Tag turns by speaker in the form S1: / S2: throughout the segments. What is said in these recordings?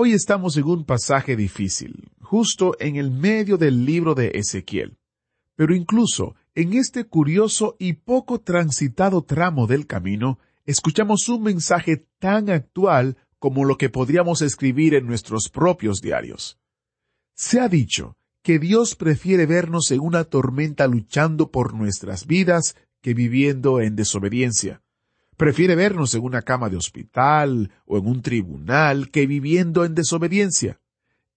S1: Hoy estamos en un pasaje difícil, justo en el medio del libro de Ezequiel. Pero incluso en este curioso y poco transitado tramo del camino, escuchamos un mensaje tan actual como lo que podríamos escribir en nuestros propios diarios. Se ha dicho que Dios prefiere vernos en una tormenta luchando por nuestras vidas que viviendo en desobediencia. Prefiere vernos en una cama de hospital o en un tribunal que viviendo en desobediencia.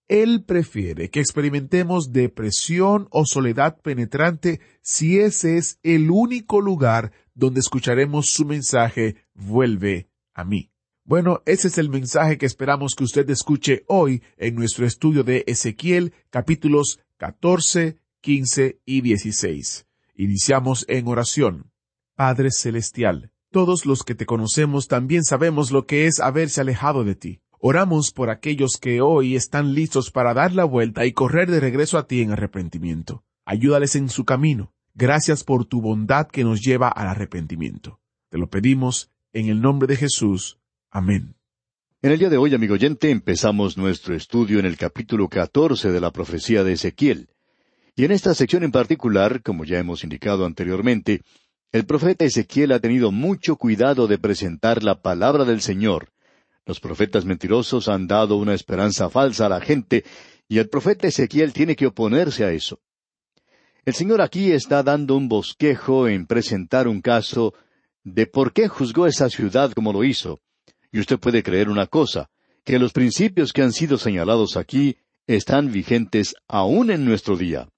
S1: Él prefiere que experimentemos depresión o soledad penetrante si ese es el único lugar donde escucharemos su mensaje Vuelve a mí. Bueno, ese es el mensaje que esperamos que usted escuche hoy en nuestro estudio de Ezequiel capítulos 14, 15 y 16. Iniciamos en oración. Padre Celestial, todos los que te conocemos también sabemos lo que es haberse alejado de ti. Oramos por aquellos que hoy están listos para dar la vuelta y correr de regreso a ti en arrepentimiento. Ayúdales en su camino. Gracias por tu bondad que nos lleva al arrepentimiento. Te lo pedimos en el nombre de Jesús. Amén.
S2: En el día de hoy, amigo oyente, empezamos nuestro estudio en el capítulo 14 de la profecía de Ezequiel. Y en esta sección en particular, como ya hemos indicado anteriormente, el profeta Ezequiel ha tenido mucho cuidado de presentar la palabra del Señor. Los profetas mentirosos han dado una esperanza falsa a la gente, y el profeta Ezequiel tiene que oponerse a eso. El Señor aquí está dando un bosquejo en presentar un caso de por qué juzgó esa ciudad como lo hizo. Y usted puede creer una cosa, que los principios que han sido señalados aquí están vigentes aún en nuestro día.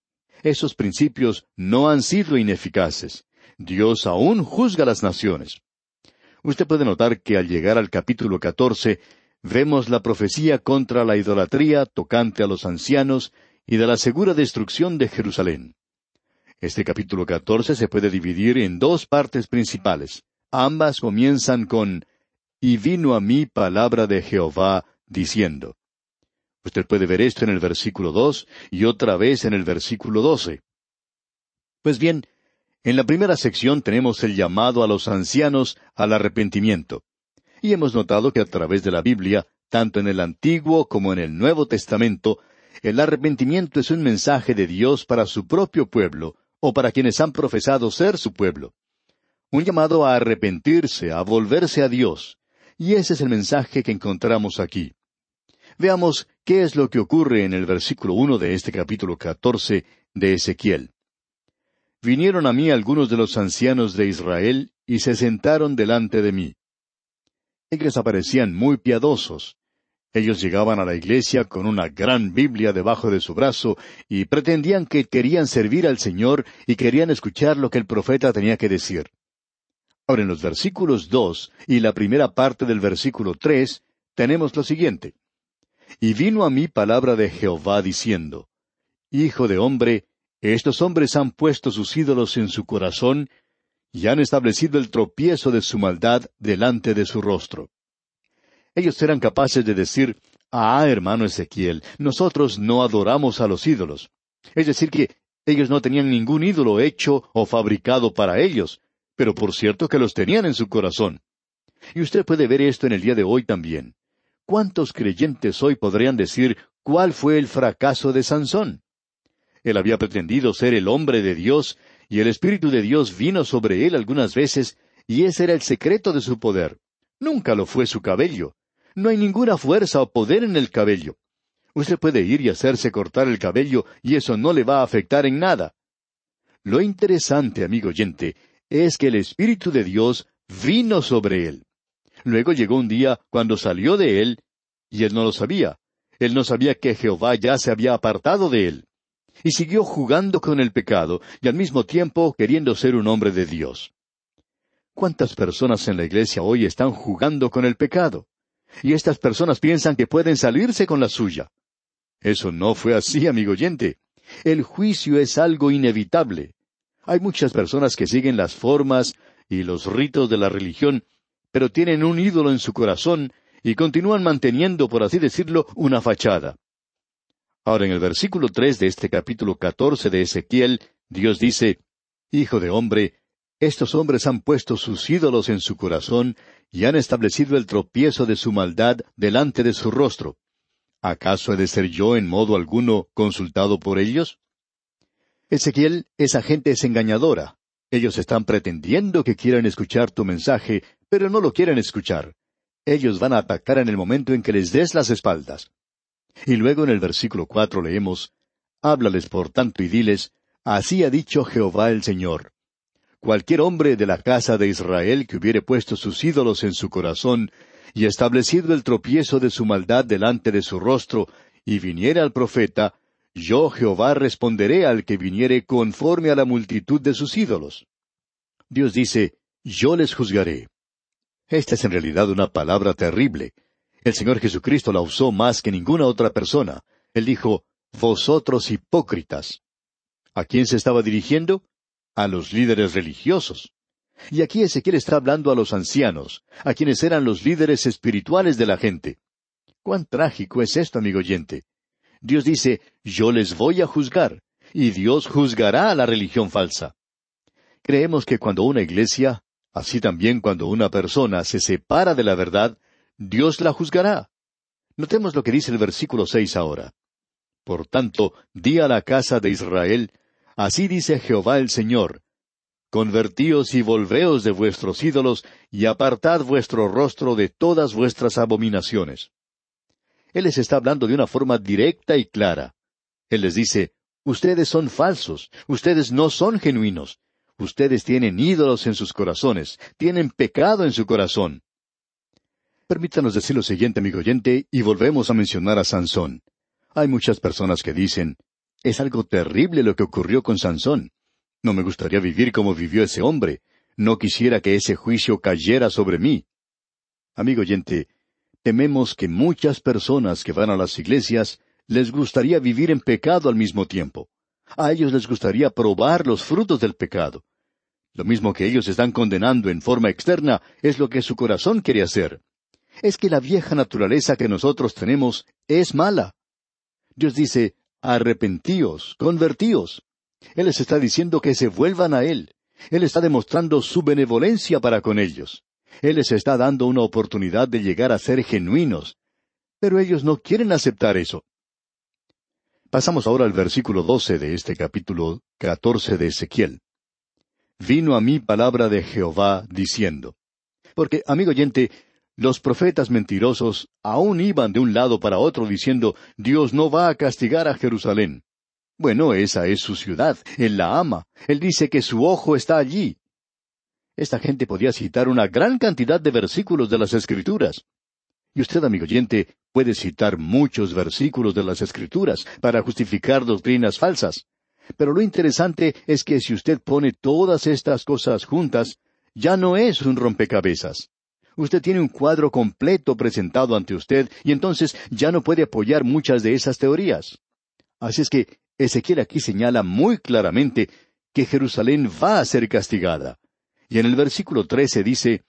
S2: Esos principios no han sido ineficaces. Dios aún juzga las naciones. Usted puede notar que al llegar al capítulo catorce vemos la profecía contra la idolatría tocante a los ancianos y de la segura destrucción de Jerusalén. Este capítulo catorce se puede dividir en dos partes principales. Ambas comienzan con Y vino a mí palabra de Jehová, diciendo. Usted puede ver esto en el versículo dos y otra vez en el versículo doce. Pues bien, en la primera sección tenemos el llamado a los ancianos al arrepentimiento. Y hemos notado que a través de la Biblia, tanto en el Antiguo como en el Nuevo Testamento, el arrepentimiento es un mensaje de Dios para su propio pueblo, o para quienes han profesado ser su pueblo. Un llamado a arrepentirse, a volverse a Dios. Y ese es el mensaje que encontramos aquí. Veamos qué es lo que ocurre en el versículo uno de este capítulo catorce de Ezequiel. Vinieron a mí algunos de los ancianos de Israel y se sentaron delante de mí. Ellos aparecían muy piadosos. Ellos llegaban a la iglesia con una gran Biblia debajo de su brazo y pretendían que querían servir al Señor y querían escuchar lo que el profeta tenía que decir. Ahora en los versículos dos y la primera parte del versículo tres tenemos lo siguiente. Y vino a mí palabra de Jehová diciendo, Hijo de hombre, estos hombres han puesto sus ídolos en su corazón y han establecido el tropiezo de su maldad delante de su rostro. Ellos eran capaces de decir, Ah, hermano Ezequiel, nosotros no adoramos a los ídolos. Es decir, que ellos no tenían ningún ídolo hecho o fabricado para ellos, pero por cierto que los tenían en su corazón. Y usted puede ver esto en el día de hoy también. ¿Cuántos creyentes hoy podrían decir cuál fue el fracaso de Sansón? Él había pretendido ser el hombre de Dios, y el Espíritu de Dios vino sobre él algunas veces, y ese era el secreto de su poder. Nunca lo fue su cabello. No hay ninguna fuerza o poder en el cabello. Usted puede ir y hacerse cortar el cabello, y eso no le va a afectar en nada. Lo interesante, amigo oyente, es que el Espíritu de Dios vino sobre él. Luego llegó un día cuando salió de él, y él no lo sabía. Él no sabía que Jehová ya se había apartado de él y siguió jugando con el pecado y al mismo tiempo queriendo ser un hombre de Dios. ¿Cuántas personas en la iglesia hoy están jugando con el pecado? y estas personas piensan que pueden salirse con la suya. Eso no fue así, amigo oyente. El juicio es algo inevitable. Hay muchas personas que siguen las formas y los ritos de la religión, pero tienen un ídolo en su corazón y continúan manteniendo, por así decirlo, una fachada. Ahora en el versículo tres de este capítulo catorce de Ezequiel, Dios dice Hijo de hombre, estos hombres han puesto sus ídolos en su corazón y han establecido el tropiezo de su maldad delante de su rostro. ¿Acaso he de ser yo en modo alguno consultado por ellos? Ezequiel, esa gente es engañadora. Ellos están pretendiendo que quieran escuchar tu mensaje, pero no lo quieren escuchar. Ellos van a atacar en el momento en que les des las espaldas. Y luego en el versículo cuatro leemos, Háblales por tanto y diles, Así ha dicho Jehová el Señor. Cualquier hombre de la casa de Israel que hubiere puesto sus ídolos en su corazón, y establecido el tropiezo de su maldad delante de su rostro, y viniere al profeta, yo Jehová responderé al que viniere conforme a la multitud de sus ídolos. Dios dice, yo les juzgaré. Esta es en realidad una palabra terrible. El Señor Jesucristo la usó más que ninguna otra persona. Él dijo, Vosotros hipócritas. ¿A quién se estaba dirigiendo? A los líderes religiosos. Y aquí Ezequiel está hablando a los ancianos, a quienes eran los líderes espirituales de la gente. Cuán trágico es esto, amigo oyente. Dios dice, yo les voy a juzgar, y Dios juzgará a la religión falsa. Creemos que cuando una iglesia, así también cuando una persona se separa de la verdad, Dios la juzgará. Notemos lo que dice el versículo seis ahora. Por tanto, di a la casa de Israel, así dice Jehová el Señor, Convertíos y volveos de vuestros ídolos, y apartad vuestro rostro de todas vuestras abominaciones. Él les está hablando de una forma directa y clara. Él les dice, Ustedes son falsos, ustedes no son genuinos, ustedes tienen ídolos en sus corazones, tienen pecado en su corazón. Permítanos decir lo siguiente, amigo oyente, y volvemos a mencionar a Sansón. Hay muchas personas que dicen, es algo terrible lo que ocurrió con Sansón. No me gustaría vivir como vivió ese hombre. No quisiera que ese juicio cayera sobre mí. Amigo oyente, tememos que muchas personas que van a las iglesias les gustaría vivir en pecado al mismo tiempo. A ellos les gustaría probar los frutos del pecado. Lo mismo que ellos están condenando en forma externa es lo que su corazón quiere hacer es que la vieja naturaleza que nosotros tenemos es mala. Dios dice, arrepentíos, convertíos. Él les está diciendo que se vuelvan a Él. Él está demostrando su benevolencia para con ellos. Él les está dando una oportunidad de llegar a ser genuinos. Pero ellos no quieren aceptar eso. Pasamos ahora al versículo doce de este capítulo catorce de Ezequiel. Vino a mí palabra de Jehová diciendo. Porque, amigo oyente, los profetas mentirosos aún iban de un lado para otro diciendo, Dios no va a castigar a Jerusalén. Bueno, esa es su ciudad, Él la ama, Él dice que su ojo está allí. Esta gente podía citar una gran cantidad de versículos de las Escrituras. Y usted, amigo oyente, puede citar muchos versículos de las Escrituras para justificar doctrinas falsas. Pero lo interesante es que si usted pone todas estas cosas juntas, ya no es un rompecabezas usted tiene un cuadro completo presentado ante usted y entonces ya no puede apoyar muchas de esas teorías. Así es que Ezequiel aquí señala muy claramente que Jerusalén va a ser castigada. Y en el versículo trece dice,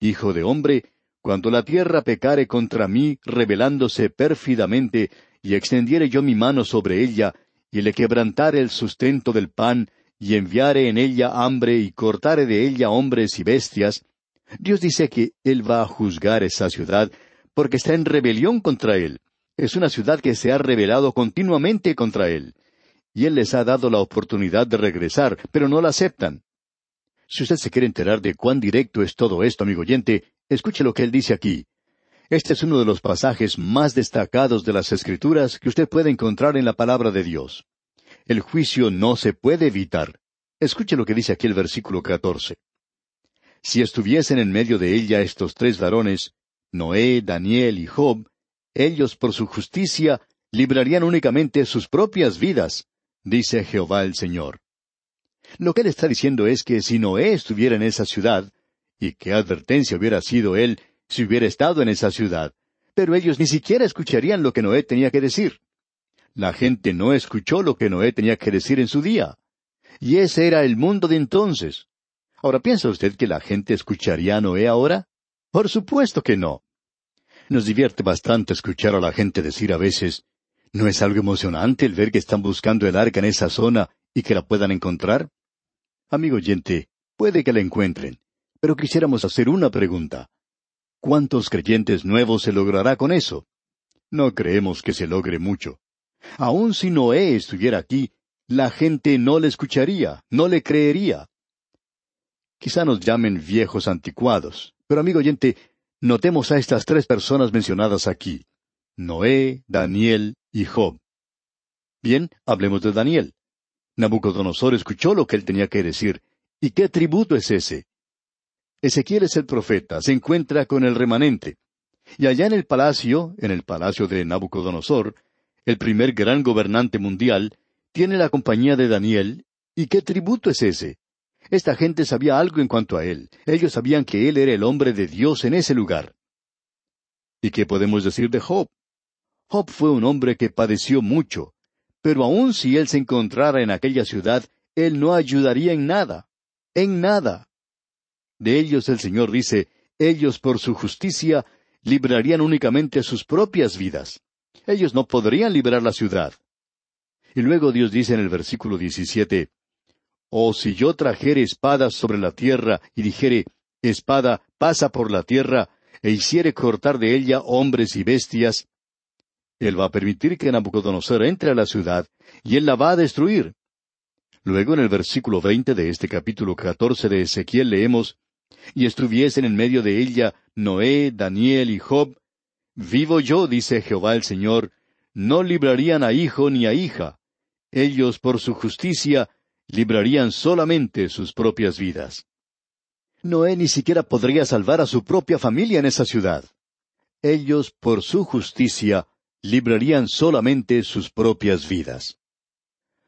S2: Hijo de hombre, cuando la tierra pecare contra mí, rebelándose pérfidamente, y extendiere yo mi mano sobre ella, y le quebrantare el sustento del pan, y enviare en ella hambre, y cortare de ella hombres y bestias, Dios dice que Él va a juzgar esa ciudad porque está en rebelión contra Él. Es una ciudad que se ha rebelado continuamente contra Él. Y Él les ha dado la oportunidad de regresar, pero no la aceptan. Si usted se quiere enterar de cuán directo es todo esto, amigo oyente, escuche lo que Él dice aquí. Este es uno de los pasajes más destacados de las Escrituras que usted puede encontrar en la palabra de Dios. El juicio no se puede evitar. Escuche lo que dice aquí el versículo catorce. Si estuviesen en medio de ella estos tres varones, Noé, Daniel y Job, ellos por su justicia librarían únicamente sus propias vidas, dice Jehová el Señor. Lo que él está diciendo es que si Noé estuviera en esa ciudad, y qué advertencia hubiera sido él si hubiera estado en esa ciudad, Pero ellos ni siquiera escucharían lo que Noé tenía que decir. La gente no escuchó lo que Noé tenía que decir en su día. Y ese era el mundo de entonces. Ahora, ¿piensa usted que la gente escucharía a Noé ahora? Por supuesto que no. Nos divierte bastante escuchar a la gente decir a veces, ¿no es algo emocionante el ver que están buscando el arca en esa zona y que la puedan encontrar? Amigo oyente, puede que la encuentren, pero quisiéramos hacer una pregunta. ¿Cuántos creyentes nuevos se logrará con eso? No creemos que se logre mucho. Aun si Noé estuviera aquí, la gente no le escucharía, no le creería. Quizá nos llamen viejos anticuados, pero amigo oyente, notemos a estas tres personas mencionadas aquí, Noé, Daniel y Job. Bien, hablemos de Daniel. Nabucodonosor escuchó lo que él tenía que decir. ¿Y qué tributo es ese? Ezequiel es el profeta, se encuentra con el remanente. Y allá en el palacio, en el palacio de Nabucodonosor, el primer gran gobernante mundial, tiene la compañía de Daniel. ¿Y qué tributo es ese? Esta gente sabía algo en cuanto a él. Ellos sabían que él era el hombre de Dios en ese lugar. ¿Y qué podemos decir de Job? Job fue un hombre que padeció mucho, pero aun si él se encontrara en aquella ciudad, él no ayudaría en nada, en nada. De ellos el Señor dice, ellos por su justicia librarían únicamente sus propias vidas. Ellos no podrían librar la ciudad. Y luego Dios dice en el versículo 17, O si yo trajere espada sobre la tierra y dijere, Espada, pasa por la tierra, e hiciere cortar de ella hombres y bestias, Él va a permitir que Nabucodonosor entre a la ciudad, y Él la va a destruir. Luego en el versículo veinte de este capítulo catorce de Ezequiel leemos, Y estuviesen en medio de ella Noé, Daniel y Job, Vivo yo, dice Jehová el Señor, no librarían a hijo ni a hija, ellos por su justicia librarían solamente sus propias vidas. Noé ni siquiera podría salvar a su propia familia en esa ciudad. Ellos por su justicia librarían solamente sus propias vidas.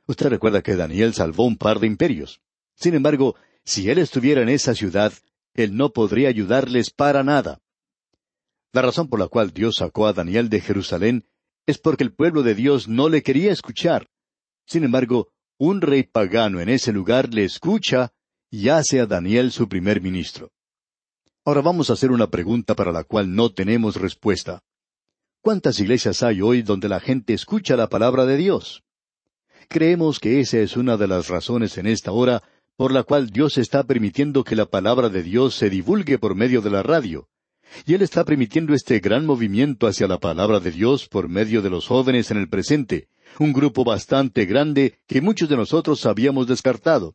S2: Usted recuerda que Daniel salvó un par de imperios. Sin embargo, si él estuviera en esa ciudad, él no podría ayudarles para nada. La razón por la cual Dios sacó a Daniel de Jerusalén es porque el pueblo de Dios no le quería escuchar. Sin embargo, un rey pagano en ese lugar le escucha y hace a Daniel su primer ministro. Ahora vamos a hacer una pregunta para la cual no tenemos respuesta. ¿Cuántas iglesias hay hoy donde la gente escucha la palabra de Dios? Creemos que esa es una de las razones en esta hora por la cual Dios está permitiendo que la palabra de Dios se divulgue por medio de la radio. Y Él está permitiendo este gran movimiento hacia la palabra de Dios por medio de los jóvenes en el presente, un grupo bastante grande que muchos de nosotros habíamos descartado.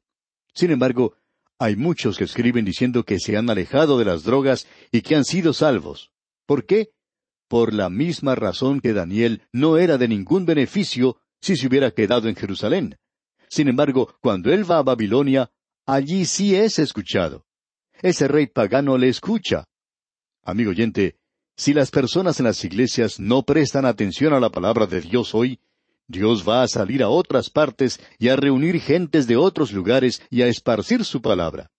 S2: Sin embargo, hay muchos que escriben diciendo que se han alejado de las drogas y que han sido salvos. ¿Por qué? Por la misma razón que Daniel no era de ningún beneficio si se hubiera quedado en Jerusalén. Sin embargo, cuando él va a Babilonia, allí sí es escuchado. Ese rey pagano le escucha. Amigo oyente, si las personas en las iglesias no prestan atención a la palabra de Dios hoy, Dios va a salir a otras partes y a reunir gentes de otros lugares y a esparcir su palabra.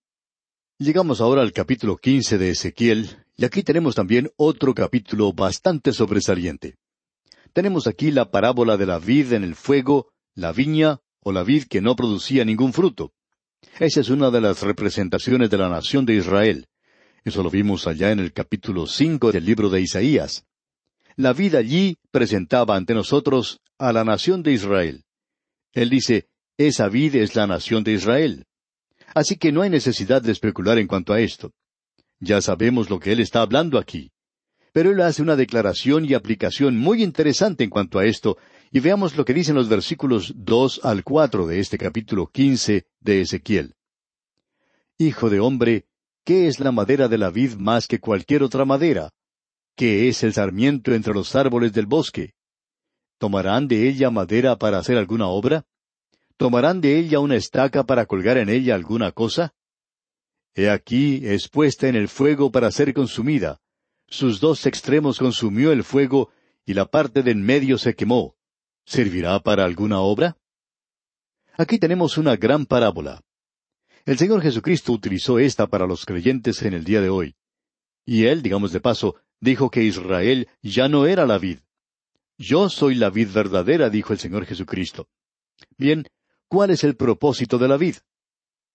S2: Llegamos ahora al capítulo quince de Ezequiel, y aquí tenemos también otro capítulo bastante sobresaliente. Tenemos aquí la parábola de la vid en el fuego, la viña o la vid que no producía ningún fruto. Esa es una de las representaciones de la nación de Israel. Eso lo vimos allá en el capítulo cinco del libro de Isaías la vida allí presentaba ante nosotros a la nación de Israel. Él dice, esa vida es la nación de Israel. Así que no hay necesidad de especular en cuanto a esto. Ya sabemos lo que él está hablando aquí. Pero él hace una declaración y aplicación muy interesante en cuanto a esto, y veamos lo que dicen los versículos dos al cuatro de este capítulo quince de Ezequiel. Hijo de hombre, ¿qué es la madera de la vid más que cualquier otra madera? ¿Qué es el sarmiento entre los árboles del bosque? ¿Tomarán de ella madera para hacer alguna obra? ¿Tomarán de ella una estaca para colgar en ella alguna cosa? He aquí es puesta en el fuego para ser consumida. Sus dos extremos consumió el fuego, y la parte de en medio se quemó. ¿Servirá para alguna obra? Aquí tenemos una gran parábola. El Señor Jesucristo utilizó esta para los creyentes en el día de hoy. Y Él, digamos de paso, dijo que Israel ya no era la vid. Yo soy la vid verdadera, dijo el Señor Jesucristo. Bien, ¿cuál es el propósito de la vid?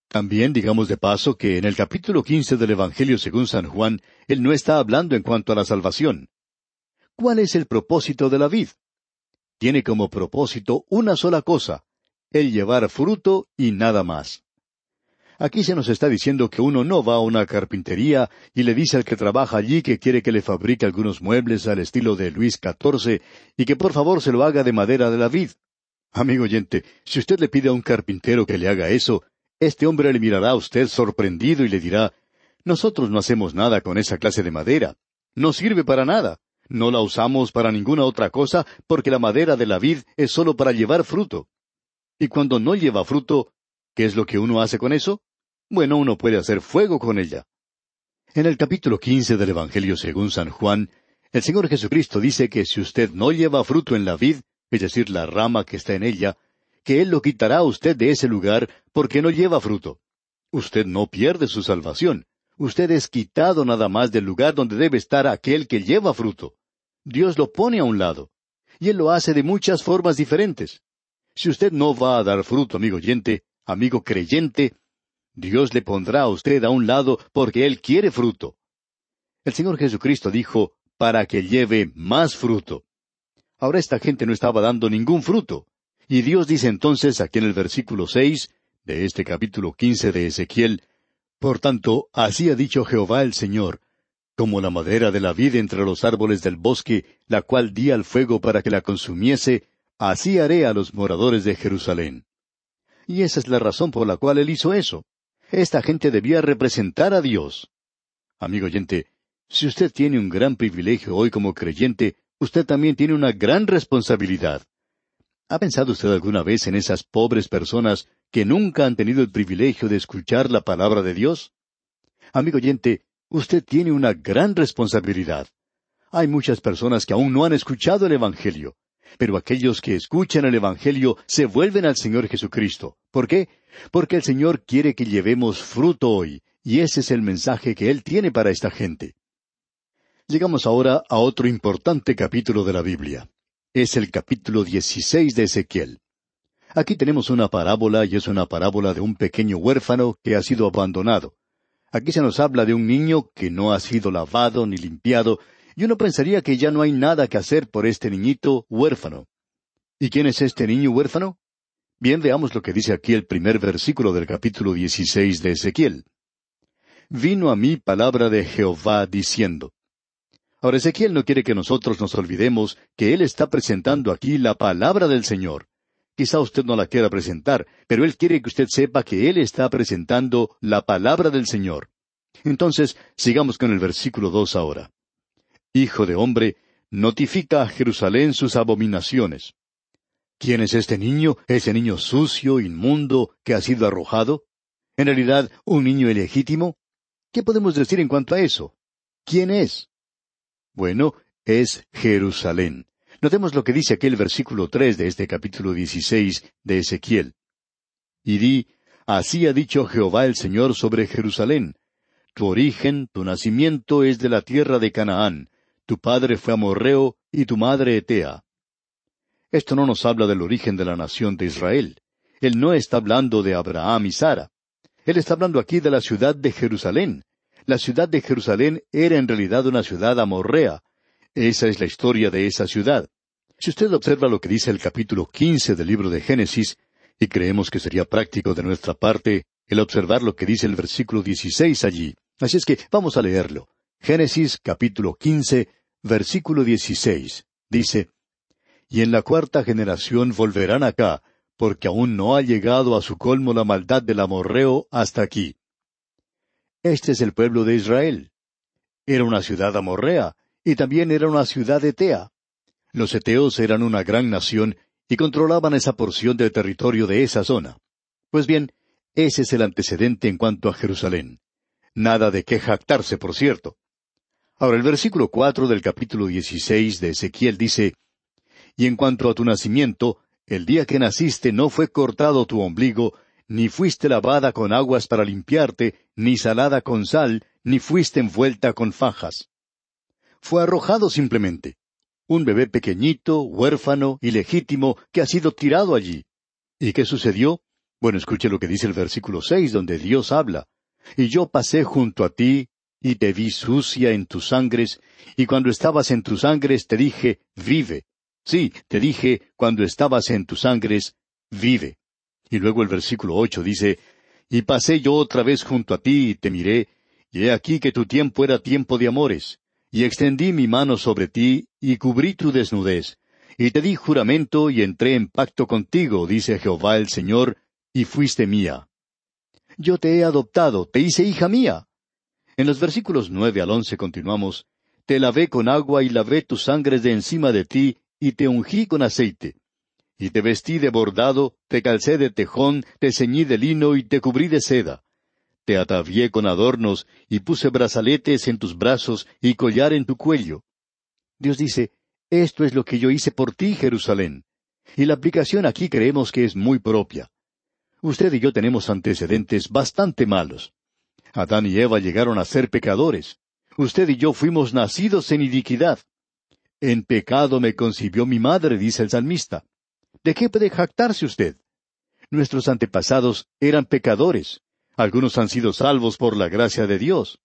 S2: También digamos de paso que en el capítulo quince del Evangelio según San Juan, él no está hablando en cuanto a la salvación. ¿Cuál es el propósito de la vid? Tiene como propósito una sola cosa, el llevar fruto y nada más. Aquí se nos está diciendo que uno no va a una carpintería y le dice al que trabaja allí que quiere que le fabrique algunos muebles al estilo de Luis XIV y que por favor se lo haga de madera de la vid. Amigo oyente, si usted le pide a un carpintero que le haga eso, este hombre le mirará a usted sorprendido y le dirá, nosotros no hacemos nada con esa clase de madera. No sirve para nada. No la usamos para ninguna otra cosa porque la madera de la vid es solo para llevar fruto. Y cuando no lleva fruto, ¿qué es lo que uno hace con eso? Bueno, uno puede hacer fuego con ella. En el capítulo quince del Evangelio según San Juan, el Señor Jesucristo dice que si usted no lleva fruto en la vid, es decir, la rama que está en ella, que Él lo quitará a usted de ese lugar porque no lleva fruto. Usted no pierde su salvación. Usted es quitado nada más del lugar donde debe estar aquel que lleva fruto. Dios lo pone a un lado. Y Él lo hace de muchas formas diferentes. Si usted no va a dar fruto, amigo oyente, amigo creyente, Dios le pondrá a usted a un lado porque Él quiere fruto. El Señor Jesucristo dijo, para que lleve más fruto. Ahora esta gente no estaba dando ningún fruto. Y Dios dice entonces aquí en el versículo seis de este capítulo quince de Ezequiel, Por tanto, así ha dicho Jehová el Señor, como la madera de la vid entre los árboles del bosque, la cual di al fuego para que la consumiese, así haré a los moradores de Jerusalén. Y esa es la razón por la cual él hizo eso. Esta gente debía representar a Dios. Amigo oyente, si usted tiene un gran privilegio hoy como creyente, usted también tiene una gran responsabilidad. ¿Ha pensado usted alguna vez en esas pobres personas que nunca han tenido el privilegio de escuchar la palabra de Dios? Amigo oyente, usted tiene una gran responsabilidad. Hay muchas personas que aún no han escuchado el Evangelio. Pero aquellos que escuchan el Evangelio se vuelven al Señor Jesucristo. ¿Por qué? Porque el Señor quiere que llevemos fruto hoy, y ese es el mensaje que Él tiene para esta gente. Llegamos ahora a otro importante capítulo de la Biblia. Es el capítulo 16 de Ezequiel. Aquí tenemos una parábola y es una parábola de un pequeño huérfano que ha sido abandonado. Aquí se nos habla de un niño que no ha sido lavado ni limpiado y uno pensaría que ya no hay nada que hacer por este niñito huérfano. ¿Y quién es este niño huérfano? Bien, veamos lo que dice aquí el primer versículo del capítulo 16 de Ezequiel. Vino a mí palabra de Jehová diciendo. Ahora Ezequiel no quiere que nosotros nos olvidemos que él está presentando aquí la palabra del Señor. Quizá usted no la quiera presentar, pero él quiere que usted sepa que él está presentando la palabra del Señor. Entonces, sigamos con el versículo dos ahora. Hijo de hombre, notifica a Jerusalén sus abominaciones. ¿Quién es este niño, ese niño sucio, inmundo, que ha sido arrojado? ¿En realidad un niño ilegítimo? ¿Qué podemos decir en cuanto a eso? ¿Quién es? Bueno, es Jerusalén. Notemos lo que dice aquí el versículo tres de este capítulo dieciséis de Ezequiel. Y di, así ha dicho Jehová el Señor sobre Jerusalén. Tu origen, tu nacimiento es de la tierra de Canaán, tu padre fue amorreo y tu madre etea. Esto no nos habla del origen de la nación de Israel. Él no está hablando de Abraham y Sara. Él está hablando aquí de la ciudad de Jerusalén. La ciudad de Jerusalén era en realidad una ciudad amorrea. Esa es la historia de esa ciudad. Si usted observa lo que dice el capítulo quince del libro de Génesis, y creemos que sería práctico de nuestra parte el observar lo que dice el versículo dieciséis allí. Así es que vamos a leerlo. Génesis capítulo quince, versículo 16. Dice, Y en la cuarta generación volverán acá, porque aún no ha llegado a su colmo la maldad del amorreo hasta aquí. Este es el pueblo de Israel. Era una ciudad amorrea, y también era una ciudad etea. Los eteos eran una gran nación y controlaban esa porción del territorio de esa zona. Pues bien, ese es el antecedente en cuanto a Jerusalén. Nada de qué jactarse, por cierto. Ahora el versículo cuatro del capítulo dieciséis de Ezequiel dice, Y en cuanto a tu nacimiento, el día que naciste no fue cortado tu ombligo, ni fuiste lavada con aguas para limpiarte, ni salada con sal, ni fuiste envuelta con fajas. fue arrojado simplemente. Un bebé pequeñito, huérfano, ilegítimo, que ha sido tirado allí. ¿Y qué sucedió? Bueno, escuche lo que dice el versículo seis, donde Dios habla. Y yo pasé junto a ti, y te vi sucia en tus sangres, y cuando estabas en tus sangres te dije, vive. Sí, te dije, cuando estabas en tus sangres, vive. Y luego el versículo ocho dice, Y pasé yo otra vez junto a ti, y te miré, y he aquí que tu tiempo era tiempo de amores, y extendí mi mano sobre ti, y cubrí tu desnudez, y te di juramento, y entré en pacto contigo, dice Jehová el Señor, y fuiste mía. Yo te he adoptado, te hice hija mía. En los versículos nueve al once continuamos, Te lavé con agua y lavé tus sangres de encima de ti, y te ungí con aceite. Y te vestí de bordado, te calcé de tejón, te ceñí de lino y te cubrí de seda. Te atavié con adornos, y puse brazaletes en tus brazos y collar en tu cuello. Dios dice, Esto es lo que yo hice por ti, Jerusalén. Y la aplicación aquí creemos que es muy propia. Usted y yo tenemos antecedentes bastante malos. Adán y Eva llegaron a ser pecadores. Usted y yo fuimos nacidos en iniquidad. En pecado me concibió mi madre, dice el salmista. ¿De qué puede jactarse usted? Nuestros antepasados eran pecadores. Algunos han sido salvos por la gracia de Dios.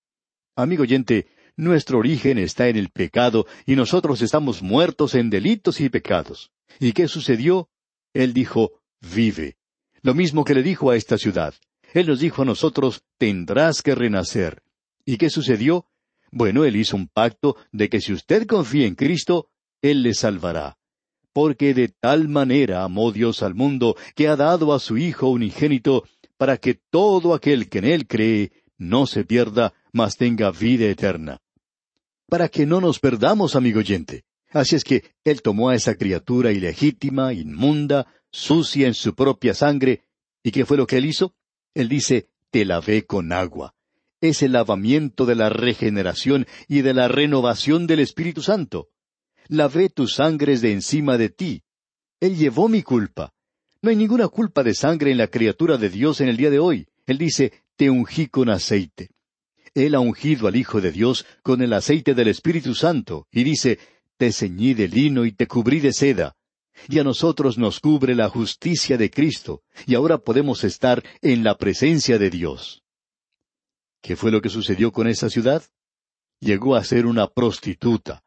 S2: Amigo oyente, nuestro origen está en el pecado y nosotros estamos muertos en delitos y pecados. ¿Y qué sucedió? Él dijo, vive. Lo mismo que le dijo a esta ciudad. Él nos dijo a nosotros, tendrás que renacer. ¿Y qué sucedió? Bueno, Él hizo un pacto de que si usted confía en Cristo, Él le salvará. Porque de tal manera amó Dios al mundo que ha dado a su Hijo unigénito, para que todo aquel que en Él cree no se pierda, mas tenga vida eterna. Para que no nos perdamos, amigo oyente. Así es que Él tomó a esa criatura ilegítima, inmunda, sucia en su propia sangre. ¿Y qué fue lo que él hizo? Él dice, te lavé con agua. Es el lavamiento de la regeneración y de la renovación del Espíritu Santo. Lavé tus sangres de encima de ti. Él llevó mi culpa. No hay ninguna culpa de sangre en la criatura de Dios en el día de hoy. Él dice, te ungí con aceite. Él ha ungido al Hijo de Dios con el aceite del Espíritu Santo, y dice, te ceñí de lino y te cubrí de seda y a nosotros nos cubre la justicia de Cristo, y ahora podemos estar en la presencia de Dios. ¿Qué fue lo que sucedió con esa ciudad? Llegó a ser una prostituta.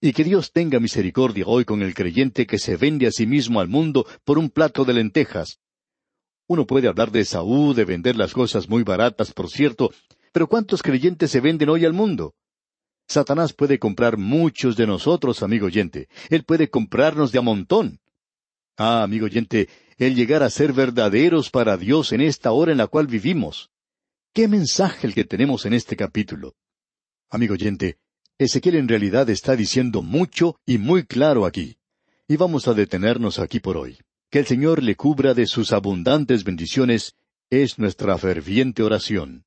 S2: Y que Dios tenga misericordia hoy con el creyente que se vende a sí mismo al mundo por un plato de lentejas. Uno puede hablar de Saúl, de vender las cosas muy baratas, por cierto, pero ¿cuántos creyentes se venden hoy al mundo? Satanás puede comprar muchos de nosotros, amigo oyente. Él puede comprarnos de a montón. Ah, amigo oyente, el llegar a ser verdaderos para Dios en esta hora en la cual vivimos. ¿Qué mensaje el que tenemos en este capítulo? Amigo oyente, Ezequiel en realidad está diciendo mucho y muy claro aquí. Y vamos a detenernos aquí por hoy. Que el Señor le cubra de sus abundantes bendiciones es nuestra ferviente oración.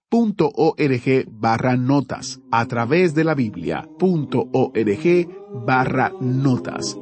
S1: .org barra notas a través de la Biblia.org barra notas.